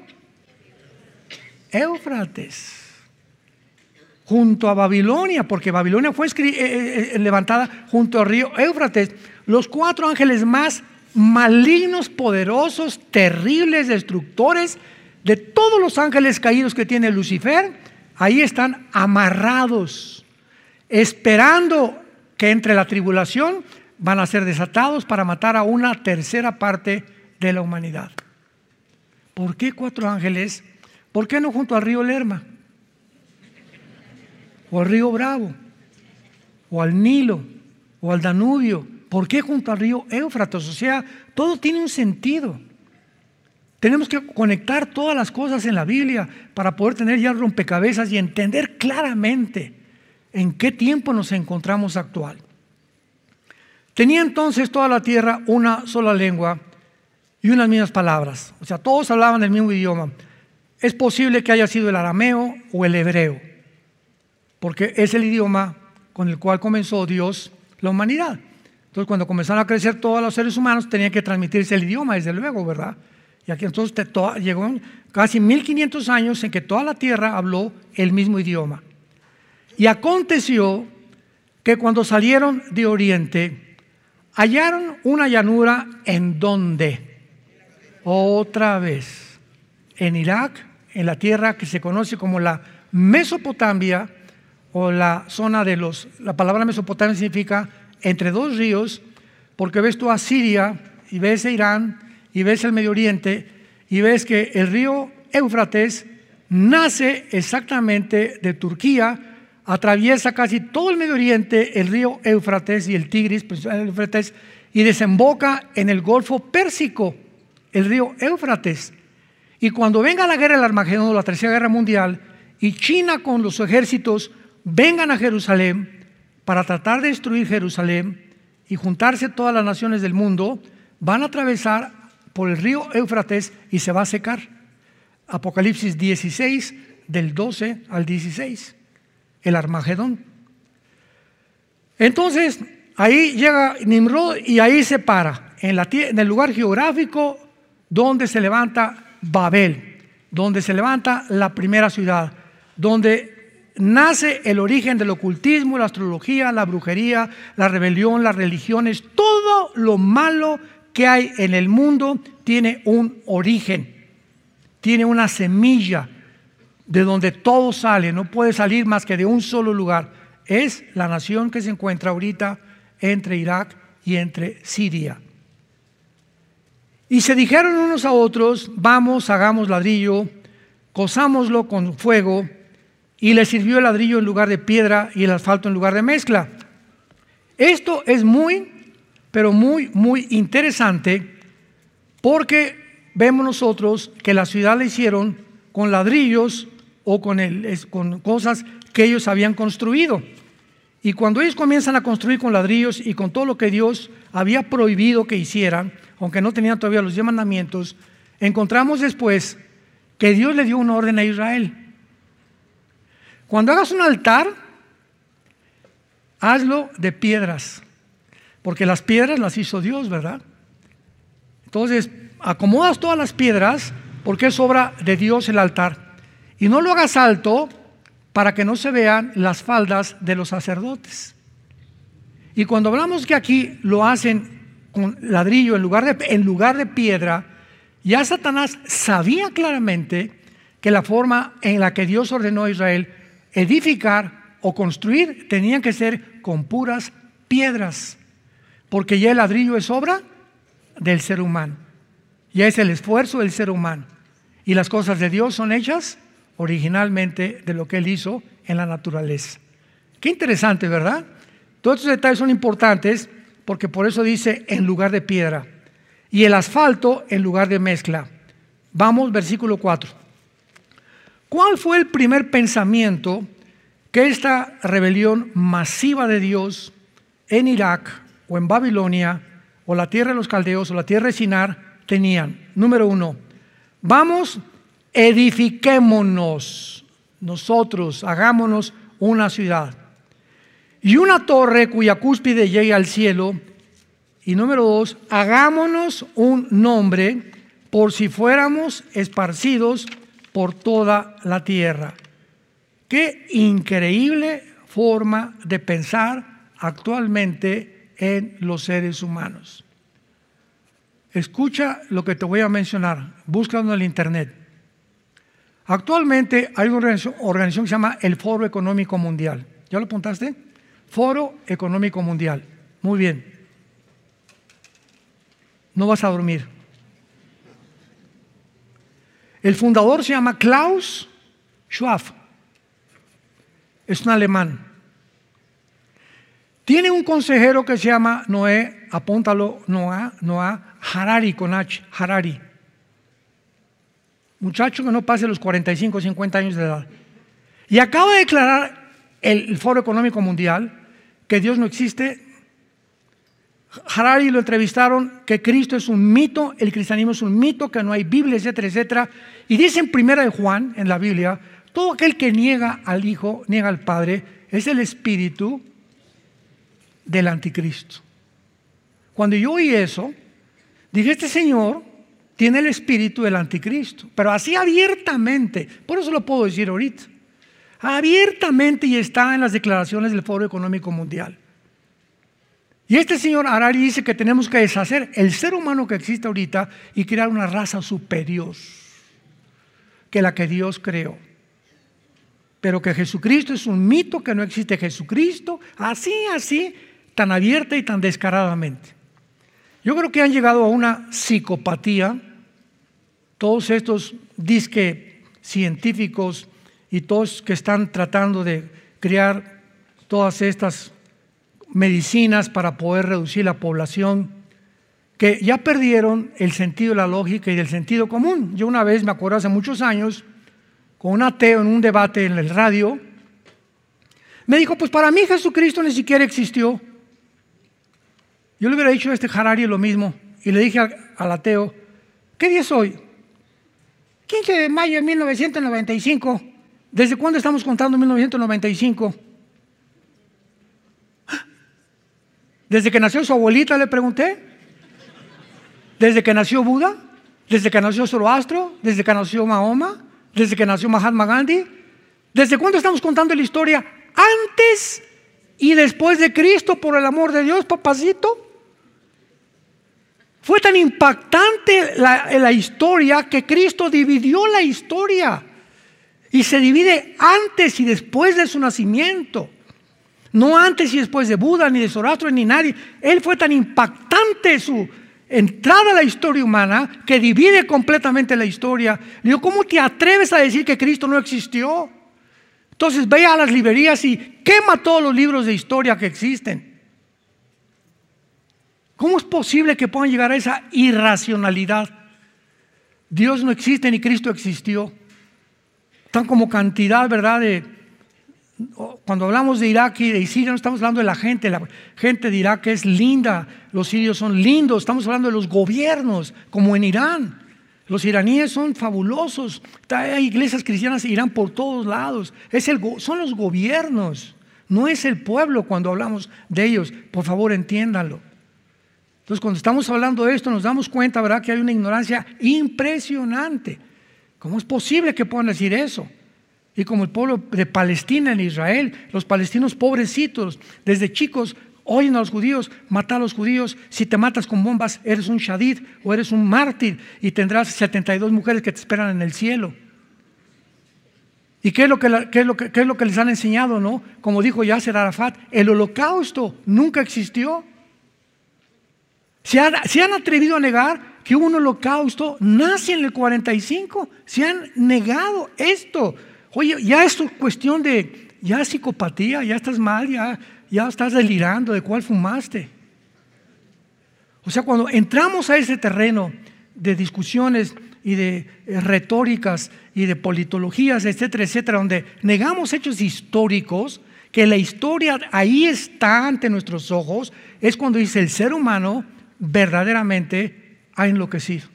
Éufrates, junto a Babilonia, porque Babilonia fue eh, eh, eh, levantada junto al río Éufrates. Los cuatro ángeles más malignos, poderosos, terribles, destructores de todos los ángeles caídos que tiene Lucifer ahí están amarrados, esperando que entre la tribulación van a ser desatados para matar a una tercera parte de la humanidad. ¿Por qué cuatro ángeles? ¿Por qué no junto al río Lerma? O al río Bravo, o al Nilo, o al Danubio. ¿Por qué junto al río Éufrates? O sea, todo tiene un sentido. Tenemos que conectar todas las cosas en la Biblia para poder tener ya rompecabezas y entender claramente en qué tiempo nos encontramos actual. Tenía entonces toda la tierra una sola lengua y unas mismas palabras. O sea, todos hablaban el mismo idioma. Es posible que haya sido el arameo o el hebreo, porque es el idioma con el cual comenzó Dios la humanidad. Entonces, cuando comenzaron a crecer todos los seres humanos, tenía que transmitirse el idioma, desde luego, ¿verdad? Y aquí entonces llegó casi 1500 años en que toda la tierra habló el mismo idioma. Y aconteció que cuando salieron de Oriente, hallaron una llanura en donde, otra vez, en Irak, en la tierra que se conoce como la Mesopotamia, o la zona de los, la palabra Mesopotamia significa entre dos ríos, porque ves tú a Siria y ves a Irán y ves el Medio Oriente y ves que el río Éufrates nace exactamente de Turquía, atraviesa casi todo el Medio Oriente, el río Éufrates y el Tigris, pues, el Éufrates, y desemboca en el Golfo Pérsico, el río Éufrates. Y cuando venga la guerra del Armagedón, la Tercera Guerra Mundial, y China con los ejércitos vengan a Jerusalén para tratar de destruir Jerusalén y juntarse todas las naciones del mundo, van a atravesar por el río Éufrates y se va a secar. Apocalipsis 16, del 12 al 16, el Armagedón. Entonces, ahí llega Nimrod y ahí se para, en, la, en el lugar geográfico donde se levanta Babel, donde se levanta la primera ciudad. donde nace el origen del ocultismo, la astrología, la brujería, la rebelión, las religiones, todo lo malo que hay en el mundo tiene un origen, tiene una semilla de donde todo sale, no puede salir más que de un solo lugar. Es la nación que se encuentra ahorita entre Irak y entre Siria. Y se dijeron unos a otros, vamos, hagamos ladrillo, cosámoslo con fuego, y le sirvió el ladrillo en lugar de piedra y el asfalto en lugar de mezcla. Esto es muy, pero muy, muy interesante, porque vemos nosotros que la ciudad la hicieron con ladrillos o con, con cosas que ellos habían construido. Y cuando ellos comienzan a construir con ladrillos y con todo lo que Dios había prohibido que hicieran, aunque no tenían todavía los diez mandamientos, encontramos después que Dios le dio una orden a Israel. Cuando hagas un altar, hazlo de piedras, porque las piedras las hizo Dios, ¿verdad? Entonces, acomodas todas las piedras, porque es obra de Dios el altar. Y no lo hagas alto para que no se vean las faldas de los sacerdotes. Y cuando hablamos que aquí lo hacen con ladrillo en lugar de, en lugar de piedra, ya Satanás sabía claramente que la forma en la que Dios ordenó a Israel edificar o construir tenían que ser con puras piedras, porque ya el ladrillo es obra del ser humano, ya es el esfuerzo del ser humano, y las cosas de Dios son hechas originalmente de lo que Él hizo en la naturaleza. Qué interesante, ¿verdad? Todos estos detalles son importantes porque por eso dice en lugar de piedra y el asfalto en lugar de mezcla. Vamos, versículo 4. ¿Cuál fue el primer pensamiento que esta rebelión masiva de Dios en Irak o en Babilonia o la tierra de los caldeos o la tierra de Sinar tenían? Número uno, vamos edifiquémonos nosotros, hagámonos una ciudad. Y una torre cuya cúspide llegue al cielo. Y número dos, hagámonos un nombre por si fuéramos esparcidos por toda la tierra. Qué increíble forma de pensar actualmente en los seres humanos. Escucha lo que te voy a mencionar, búscalo en el internet. Actualmente hay una organización, que se llama el Foro Económico Mundial. ¿Ya lo apuntaste? Foro Económico Mundial. Muy bien. No vas a dormir. El fundador se llama Klaus Schwab. Es un alemán. Tiene un consejero que se llama Noé, apúntalo, Noah, Noah Harari con H, Harari muchacho que no pase los 45 o 50 años de edad. Y acaba de declarar el, Foro Económico Mundial que Dios no existe. Harari lo entrevistaron que Cristo es un mito, el cristianismo es un mito, que no hay Biblia, etcétera, etcétera. Y dice en primera de Juan, en la Biblia, todo aquel que niega al Hijo, niega al Padre, es el espíritu del anticristo. Cuando yo oí eso, dije, este Señor tiene el espíritu del anticristo, pero así abiertamente, por eso lo puedo decir ahorita, abiertamente y está en las declaraciones del Foro Económico Mundial. Y este señor Harari dice que tenemos que deshacer el ser humano que existe ahorita y crear una raza superior que la que Dios creó. Pero que Jesucristo es un mito, que no existe Jesucristo, así, así, tan abierta y tan descaradamente. Yo creo que han llegado a una psicopatía todos estos disque científicos y todos que están tratando de crear todas estas medicinas para poder reducir la población, que ya perdieron el sentido de la lógica y del sentido común. Yo una vez, me acuerdo hace muchos años, con un ateo en un debate en el radio, me dijo, pues para mí Jesucristo ni siquiera existió. Yo le hubiera dicho a este Harari lo mismo y le dije al, ateo, ¿qué día es hoy? 15 de mayo de 1995. ¿Desde cuándo estamos contando 1995? ¿Desde que nació su abuelita le pregunté? ¿Desde que nació Buda? ¿Desde que nació Zoroastro? ¿Desde que nació Mahoma? ¿Desde que nació Mahatma Gandhi? ¿Desde cuándo estamos contando la historia? Antes y después de Cristo, por el amor de Dios, papacito. Fue tan impactante la, la, historia que Cristo dividió la historia. Y se divide antes y después de su nacimiento. No antes y después de Buda, ni de Zoroastro, ni nadie. Él fue tan impactante su entrada a la historia humana que divide completamente la historia. Le digo, ¿cómo te atreves a decir que Cristo no existió? Entonces ve a las librerías y quema todos los libros de historia que existen. ¿Cómo es posible que puedan llegar a esa irracionalidad? Dios no existe ni Cristo existió. Están como cantidad, ¿verdad? Cuando hablamos de Irak y de Siria, no estamos hablando de la gente. La gente de Irak es linda, los sirios son lindos. Estamos hablando de los gobiernos, como en Irán. Los iraníes son fabulosos. Hay iglesias cristianas en Irán por todos lados. Son los gobiernos, no es el pueblo cuando hablamos de ellos. Por favor, entiéndalo. Entonces, cuando estamos hablando de esto, nos damos cuenta, ¿verdad?, que hay una ignorancia impresionante. ¿Cómo es posible que puedan decir eso? Y como el pueblo de Palestina en Israel, los palestinos pobrecitos, desde chicos, oyen a los judíos, mata a los judíos, si te matas con bombas, eres un shadid o eres un mártir y tendrás 72 mujeres que te esperan en el cielo. ¿Y qué es lo que, que, es lo que les han enseñado, no? Como dijo Yasser Arafat, el holocausto nunca existió. Se han, han atrevido a negar que un holocausto, nace en el 45, se han negado esto. Oye, ya es cuestión de, ya psicopatía, ya estás mal, ya, ya estás delirando de cuál fumaste. O sea, cuando entramos a ese terreno de discusiones y de eh, retóricas y de politologías, etcétera, etcétera, donde negamos hechos históricos, que la historia ahí está ante nuestros ojos, es cuando dice el ser humano verdaderamente ha enloquecido.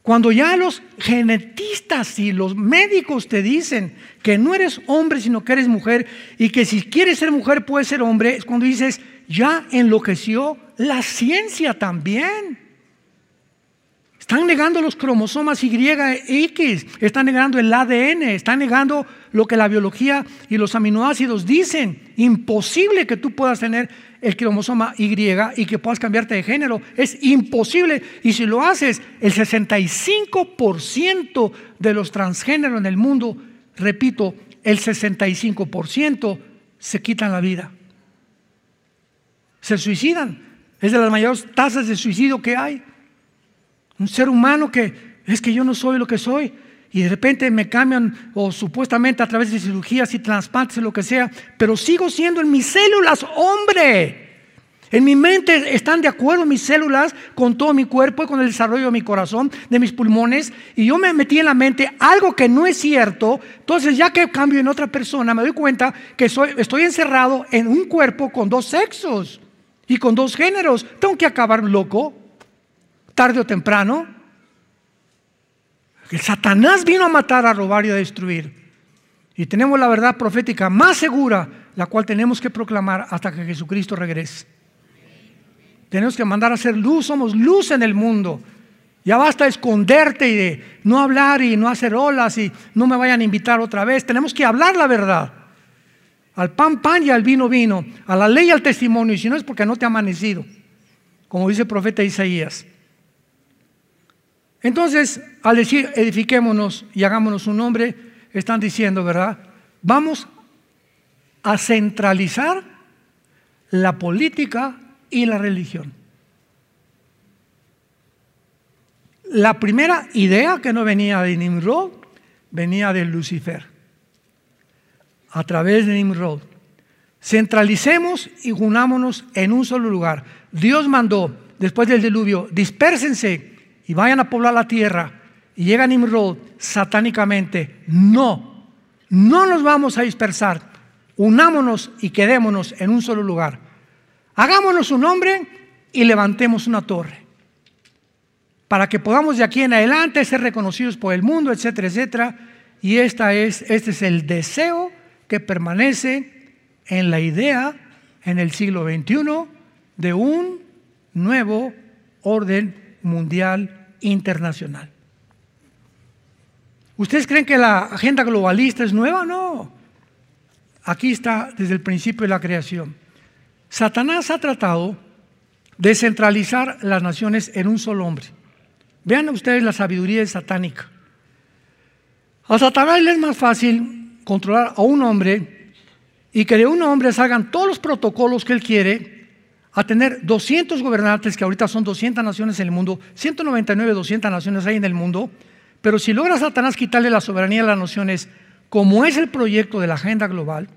Cuando ya los genetistas y los médicos te dicen que no eres hombre, sino que eres mujer, y que si quieres ser mujer puedes ser hombre, es cuando dices, ya enloqueció la ciencia también. Están negando los cromosomas Y X, están negando el ADN, están negando lo que la biología y los aminoácidos dicen. Imposible que tú puedas tener el cromosoma Y y que puedas cambiarte de género. Es imposible. Y si lo haces, el 65% de los transgéneros en el mundo, repito, el 65% se quitan la vida. Se suicidan. Es de las mayores tasas de suicidio que hay. Un ser humano que es que yo no soy lo que soy y de repente me cambian o supuestamente a través de cirugías y trasplantes, lo que sea, pero sigo siendo en mis células hombre. En mi mente están de acuerdo mis células con todo mi cuerpo y con el desarrollo de mi corazón, de mis pulmones, y yo me metí en la mente algo que no es cierto. Entonces, ya que cambio en otra persona, me doy cuenta que soy, estoy encerrado en un cuerpo con dos sexos y con dos géneros. Tengo que acabar loco, tarde o temprano. El Satanás vino a matar, a robar y a destruir. Y tenemos la verdad profética más segura, la cual tenemos que proclamar hasta que Jesucristo regrese. Tenemos que mandar a hacer luz, somos luz en el mundo. Ya basta esconderte y de no hablar y no hacer olas y no me vayan a invitar otra vez. Tenemos que hablar la verdad. Al pan, pan y al vino, vino. A la ley y al testimonio. Y si no es porque no te ha amanecido. Como dice el profeta Isaías. Entonces, al decir edifiquémonos y hagámonos un nombre, están diciendo, ¿verdad? Vamos a centralizar la política y la religión. La primera idea que no venía de Nimrod, venía de Lucifer, a través de Nimrod. Centralicemos y unámonos en un solo lugar. Dios mandó, después del diluvio, dispérsense y vayan a poblar la tierra y llega Nimrod satánicamente, no, no nos vamos a dispersar, unámonos y quedémonos en un solo lugar. Hagámonos un nombre y levantemos una torre para que podamos de aquí en adelante ser reconocidos por el mundo, etcétera, etcétera. Y esta es, este es el deseo que permanece en la idea en el siglo XXI de un nuevo orden mundial internacional. ¿Ustedes creen que la agenda globalista es nueva? No. Aquí está desde el principio de la creación. Satanás ha tratado de centralizar las naciones en un solo hombre. Vean ustedes la sabiduría satánica. A Satanás le es más fácil controlar a un hombre y que de un hombre salgan todos los protocolos que él quiere a tener 200 gobernantes, que ahorita son 200 naciones en el mundo, 199, 200 naciones hay en el mundo, pero si logra Satanás quitarle la soberanía a las naciones, como es el proyecto de la agenda global,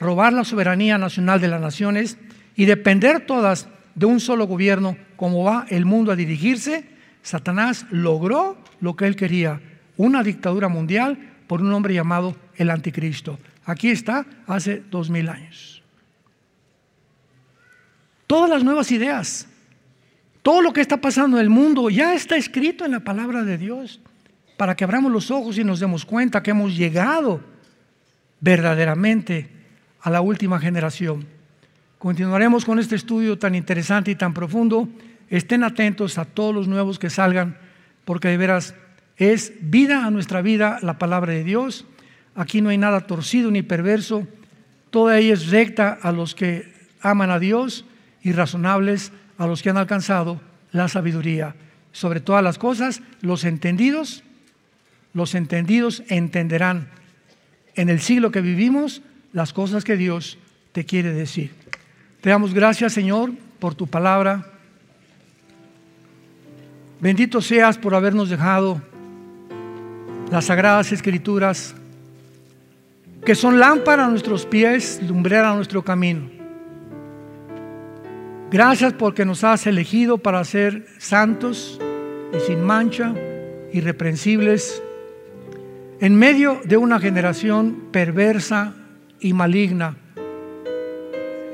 robar la soberanía nacional de las naciones y depender todas de un solo gobierno, como va el mundo a dirigirse, Satanás logró lo que él quería, una dictadura mundial por un hombre llamado el anticristo. Aquí está, hace dos mil años. Todas las nuevas ideas, todo lo que está pasando en el mundo ya está escrito en la palabra de Dios para que abramos los ojos y nos demos cuenta que hemos llegado verdaderamente a la última generación. Continuaremos con este estudio tan interesante y tan profundo. Estén atentos a todos los nuevos que salgan, porque de veras es vida a nuestra vida la palabra de Dios. Aquí no hay nada torcido ni perverso. Toda ella es recta a los que aman a Dios y razonables a los que han alcanzado la sabiduría. Sobre todas las cosas, los entendidos los entendidos entenderán en el siglo que vivimos las cosas que Dios te quiere decir. Te damos gracias, Señor, por tu palabra. Bendito seas por habernos dejado las sagradas escrituras, que son lámpara a nuestros pies, lumbrera a nuestro camino. Gracias porque nos has elegido para ser santos y sin mancha, irreprensibles en medio de una generación perversa y maligna,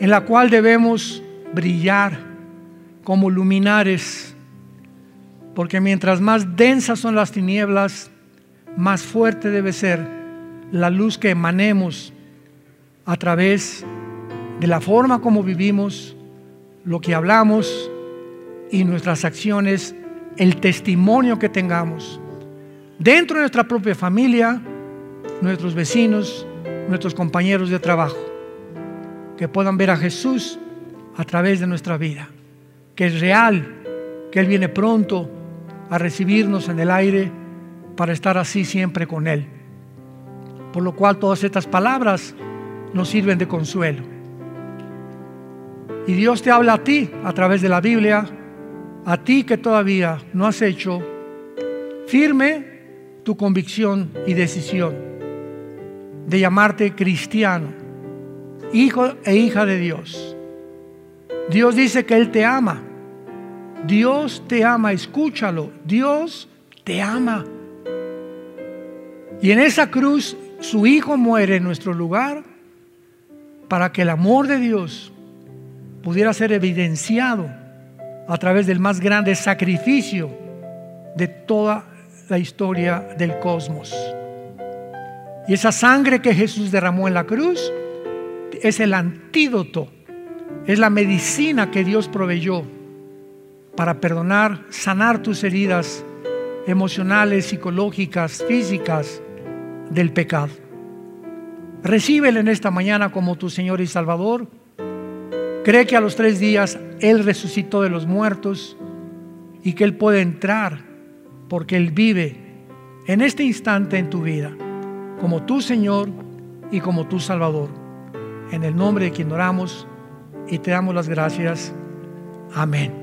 en la cual debemos brillar como luminares, porque mientras más densas son las tinieblas, más fuerte debe ser la luz que emanemos a través de la forma como vivimos, lo que hablamos y nuestras acciones, el testimonio que tengamos dentro de nuestra propia familia, nuestros vecinos, nuestros compañeros de trabajo, que puedan ver a Jesús a través de nuestra vida, que es real, que Él viene pronto a recibirnos en el aire para estar así siempre con Él. Por lo cual todas estas palabras nos sirven de consuelo. Y Dios te habla a ti a través de la Biblia, a ti que todavía no has hecho firme tu convicción y decisión de llamarte cristiano, hijo e hija de Dios. Dios dice que Él te ama. Dios te ama, escúchalo. Dios te ama. Y en esa cruz su Hijo muere en nuestro lugar para que el amor de Dios pudiera ser evidenciado a través del más grande sacrificio de toda la historia del cosmos. Y esa sangre que Jesús derramó en la cruz es el antídoto, es la medicina que Dios proveyó para perdonar, sanar tus heridas emocionales, psicológicas, físicas del pecado. Recíbele en esta mañana como tu Señor y Salvador. Cree que a los tres días Él resucitó de los muertos y que Él puede entrar porque Él vive en este instante en tu vida, como tu Señor y como tu Salvador. En el nombre de quien oramos y te damos las gracias. Amén.